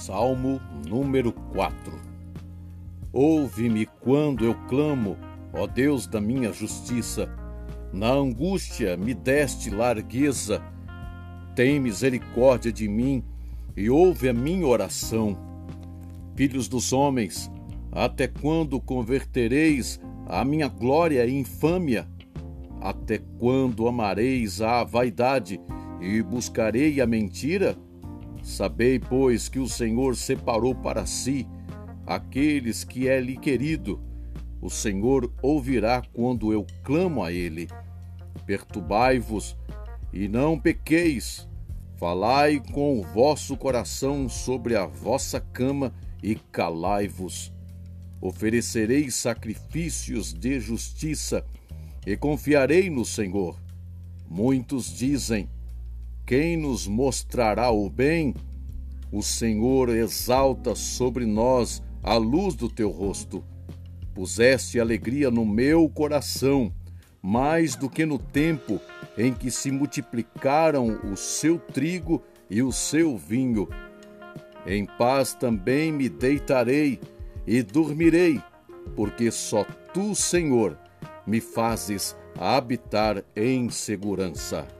Salmo número 4 Ouve-me quando eu clamo, ó Deus da minha justiça. Na angústia me deste largueza. Tem misericórdia de mim e ouve a minha oração. Filhos dos homens, até quando convertereis a minha glória em infâmia? Até quando amareis a vaidade e buscarei a mentira? Sabei, pois, que o Senhor separou para si aqueles que é lhe querido. O Senhor ouvirá quando eu clamo a ele. Perturbai-vos e não pequeis. Falai com o vosso coração sobre a vossa cama e calai-vos. Oferecereis sacrifícios de justiça e confiarei no Senhor. Muitos dizem: quem nos mostrará o bem? O Senhor exalta sobre nós a luz do teu rosto. Puseste alegria no meu coração, mais do que no tempo em que se multiplicaram o seu trigo e o seu vinho. Em paz também me deitarei e dormirei, porque só tu, Senhor, me fazes habitar em segurança.